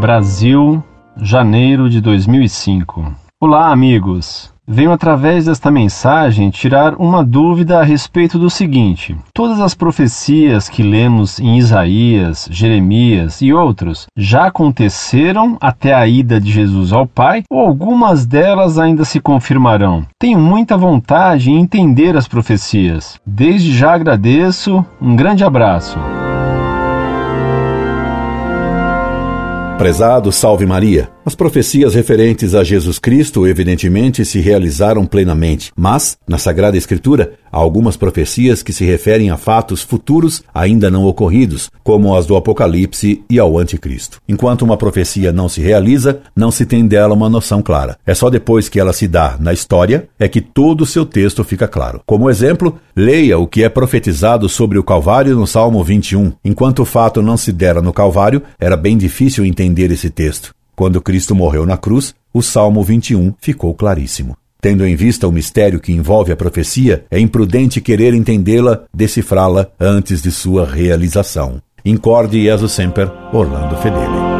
Brasil, janeiro de 2005. Olá, amigos. Venho através desta mensagem tirar uma dúvida a respeito do seguinte: todas as profecias que lemos em Isaías, Jeremias e outros já aconteceram até a ida de Jesus ao Pai ou algumas delas ainda se confirmarão? Tenho muita vontade em entender as profecias. Desde já agradeço. Um grande abraço. Prezado Salve Maria. As profecias referentes a Jesus Cristo, evidentemente, se realizaram plenamente, mas, na Sagrada Escritura, há algumas profecias que se referem a fatos futuros ainda não ocorridos, como as do Apocalipse e ao Anticristo. Enquanto uma profecia não se realiza, não se tem dela uma noção clara. É só depois que ela se dá na história é que todo o seu texto fica claro. Como exemplo, leia o que é profetizado sobre o Calvário no Salmo 21. Enquanto o fato não se dera no Calvário, era bem difícil entender esse texto. Quando Cristo morreu na cruz, o Salmo 21 ficou claríssimo. Tendo em vista o mistério que envolve a profecia, é imprudente querer entendê-la, decifrá-la antes de sua realização. Incorde Jesus Semper, Orlando Fedeli.